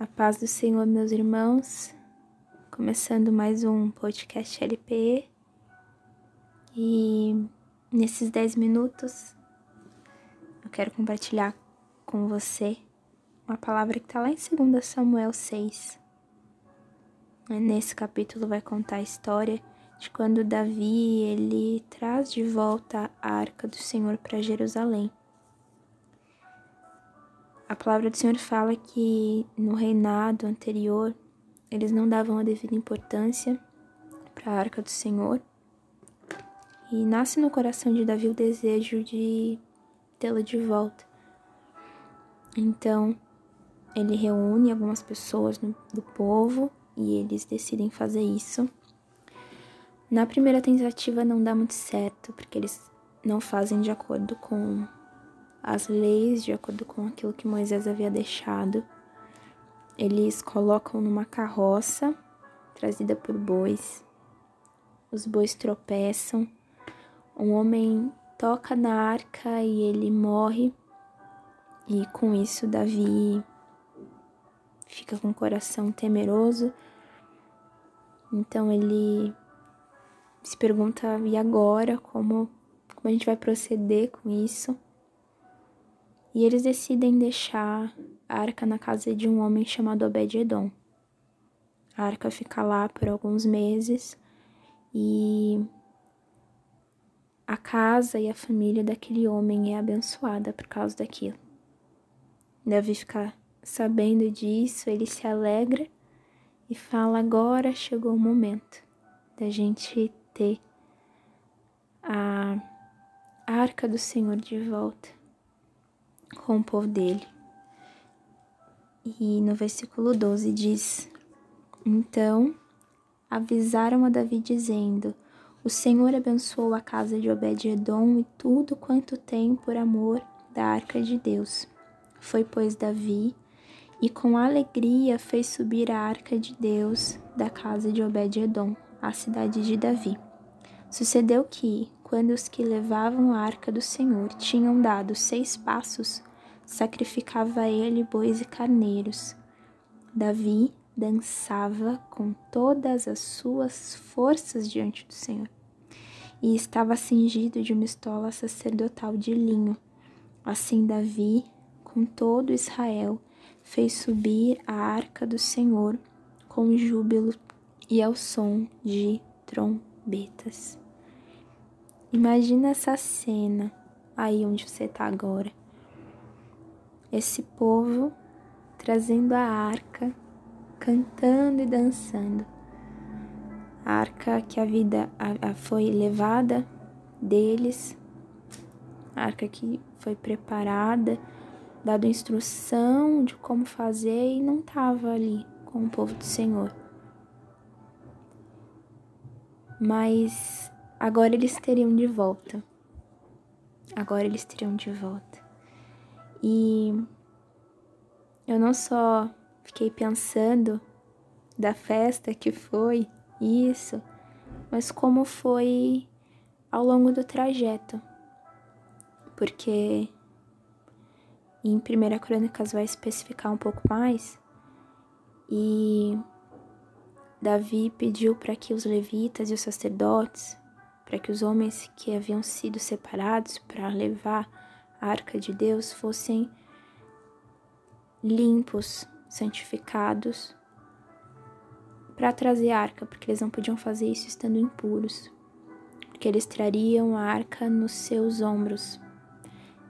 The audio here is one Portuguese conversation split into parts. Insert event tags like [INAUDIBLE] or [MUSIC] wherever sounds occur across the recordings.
A paz do Senhor, meus irmãos. Começando mais um podcast LPE. E nesses 10 minutos eu quero compartilhar com você uma palavra que está lá em 2 Samuel 6. Nesse capítulo vai contar a história de quando Davi ele traz de volta a arca do Senhor para Jerusalém. A palavra do Senhor fala que no reinado anterior eles não davam a devida importância para a arca do Senhor. E nasce no coração de Davi o desejo de tê-la de volta. Então, ele reúne algumas pessoas do povo e eles decidem fazer isso. Na primeira tentativa não dá muito certo, porque eles não fazem de acordo com as leis de acordo com aquilo que Moisés havia deixado. Eles colocam numa carroça trazida por bois. Os bois tropeçam. Um homem toca na arca e ele morre. E com isso Davi fica com o coração temeroso. Então ele se pergunta: e agora? Como, como a gente vai proceder com isso? E eles decidem deixar a arca na casa de um homem chamado Obed-Edom. A arca fica lá por alguns meses e a casa e a família daquele homem é abençoada por causa daquilo. Davi fica sabendo disso, ele se alegra e fala: agora chegou o momento da gente ter a arca do Senhor de volta com o povo dele. E no versículo 12 diz: Então avisaram a Davi, dizendo: O Senhor abençoou a casa de Obed-Edom e tudo quanto tem por amor da arca de Deus. Foi, pois, Davi, e com alegria fez subir a arca de Deus da casa de Obed-Edom, à cidade de Davi. Sucedeu que, quando os que levavam a arca do Senhor tinham dado seis passos, sacrificava ele bois e carneiros. Davi dançava com todas as suas forças diante do Senhor, e estava cingido de uma estola sacerdotal de linho. Assim Davi, com todo Israel, fez subir a arca do Senhor com júbilo e ao som de trombetas. Imagina essa cena aí onde você está agora. Esse povo trazendo a arca, cantando e dançando. A arca que a vida a, a foi levada deles, a arca que foi preparada, dado instrução de como fazer e não estava ali com o povo do Senhor. Mas agora eles teriam de volta. Agora eles teriam de volta. E eu não só fiquei pensando da festa que foi isso, mas como foi ao longo do trajeto. Porque em Primeira Crônicas vai especificar um pouco mais e Davi pediu para que os levitas e os sacerdotes, para que os homens que haviam sido separados para levar a arca de Deus fossem limpos, santificados, para trazer a arca, porque eles não podiam fazer isso estando impuros, porque eles trariam a arca nos seus ombros,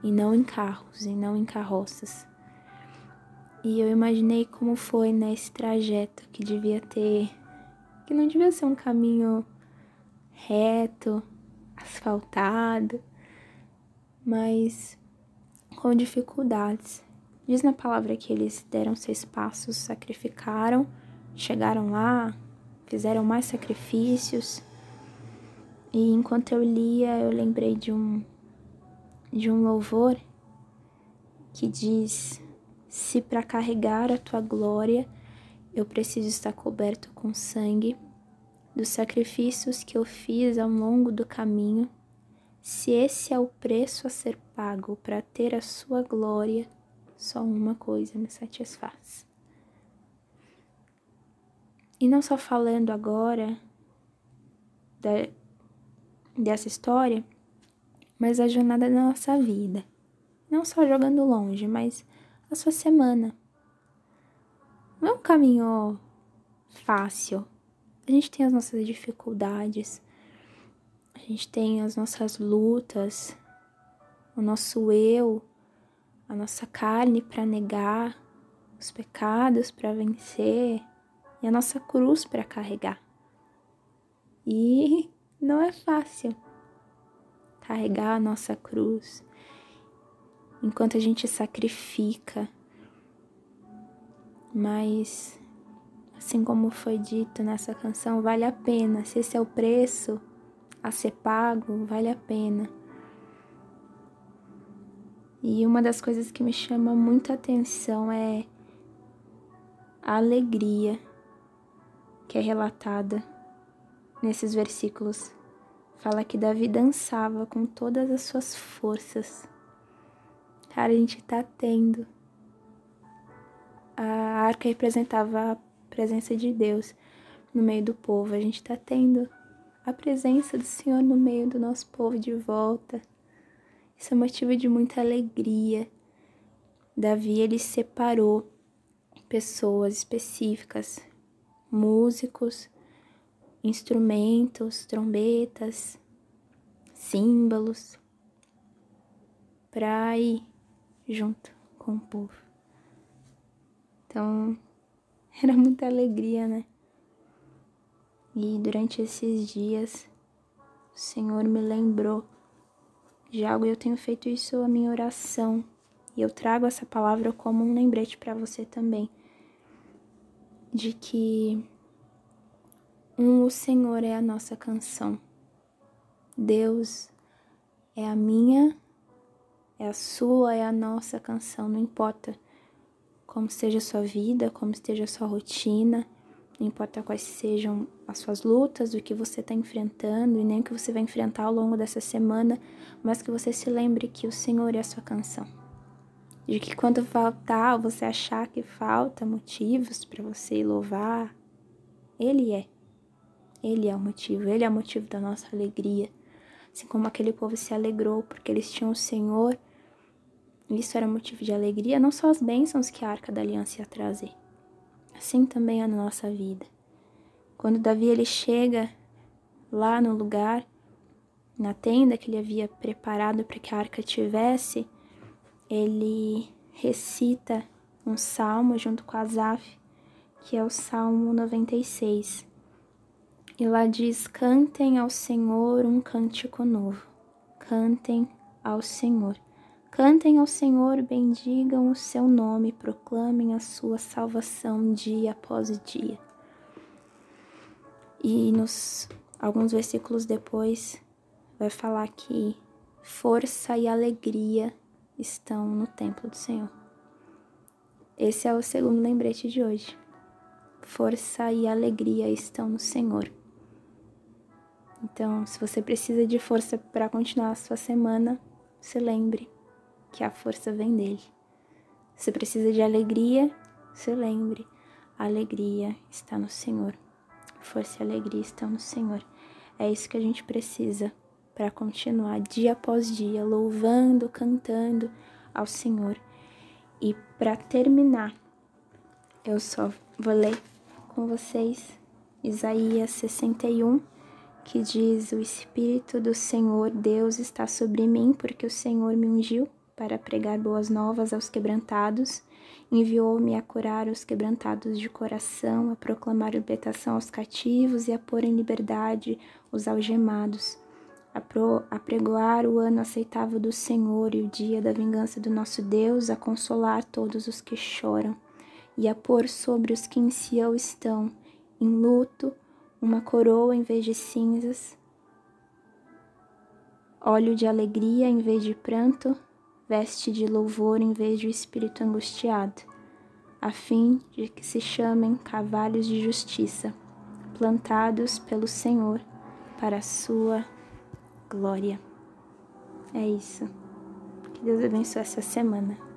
e não em carros, e não em carroças. E eu imaginei como foi nesse trajeto que devia ter que não devia ser um caminho reto, asfaltado, mas com dificuldades. Diz na palavra que eles deram seis passos, sacrificaram, chegaram lá, fizeram mais sacrifícios. E enquanto eu lia, eu lembrei de um de um louvor que diz: Se para carregar a tua glória eu preciso estar coberto com sangue dos sacrifícios que eu fiz ao longo do caminho. Se esse é o preço a ser pago para ter a sua glória, só uma coisa me satisfaz: E não só falando agora da, dessa história, mas a jornada da nossa vida. Não só jogando longe, mas a sua semana. Não é um caminho fácil. A gente tem as nossas dificuldades, a gente tem as nossas lutas, o nosso eu, a nossa carne para negar, os pecados para vencer e a nossa cruz para carregar. E não é fácil carregar a nossa cruz enquanto a gente sacrifica, mas assim como foi dito nessa canção, vale a pena. Se esse é o preço a ser pago, vale a pena. E uma das coisas que me chama muita atenção é a alegria que é relatada nesses versículos. Fala que Davi dançava com todas as suas forças. Cara, a gente tá tendo. A arca representava a presença de Deus no meio do povo. A gente tá tendo a presença do Senhor no meio do nosso povo de volta. Isso é motivo de muita alegria. Davi ele separou pessoas específicas, músicos, instrumentos, trombetas, símbolos, para ir junto com o povo. Então, [LAUGHS] era muita alegria, né? E durante esses dias, o Senhor me lembrou de algo e eu tenho feito isso a minha oração. E eu trago essa palavra como um lembrete para você também. De que um, o Senhor é a nossa canção. Deus é a minha, é a sua, é a nossa canção, não importa como esteja a sua vida, como esteja a sua rotina, não importa quais sejam as suas lutas, o que você está enfrentando e nem o que você vai enfrentar ao longo dessa semana, mas que você se lembre que o Senhor é a sua canção. De que quando faltar, você achar que falta motivos para você louvar, Ele é. Ele é o motivo, Ele é o motivo da nossa alegria. Assim como aquele povo se alegrou porque eles tinham o Senhor, isso era motivo de alegria, não só as bênçãos que a Arca da Aliança ia trazer, assim também na nossa vida. Quando Davi ele chega lá no lugar, na tenda que ele havia preparado para que a arca tivesse, ele recita um salmo junto com Asaf, que é o Salmo 96. E lá diz: Cantem ao Senhor um cântico novo. Cantem ao Senhor. Cantem ao Senhor, bendigam o seu nome, proclamem a sua salvação dia após dia. E nos alguns versículos depois vai falar que força e alegria estão no templo do Senhor. Esse é o segundo lembrete de hoje. Força e alegria estão no Senhor. Então, se você precisa de força para continuar a sua semana, se lembre que a força vem dele. Se precisa de alegria, se lembre, a alegria está no Senhor. Força e alegria estão no Senhor. É isso que a gente precisa para continuar dia após dia louvando, cantando ao Senhor. E para terminar, eu só vou ler com vocês Isaías 61, que diz: O Espírito do Senhor Deus está sobre mim, porque o Senhor me ungiu para pregar boas novas aos quebrantados, enviou-me a curar os quebrantados de coração, a proclamar libertação aos cativos e a pôr em liberdade os algemados, a, pro, a pregoar o ano aceitável do Senhor e o dia da vingança do nosso Deus, a consolar todos os que choram, e a pôr sobre os que em Sião estão, em luto, uma coroa em vez de cinzas, óleo de alegria em vez de pranto, veste de louvor em vez de espírito angustiado, a fim de que se chamem cavalos de justiça, plantados pelo Senhor para a sua glória. É isso. Que Deus abençoe essa semana.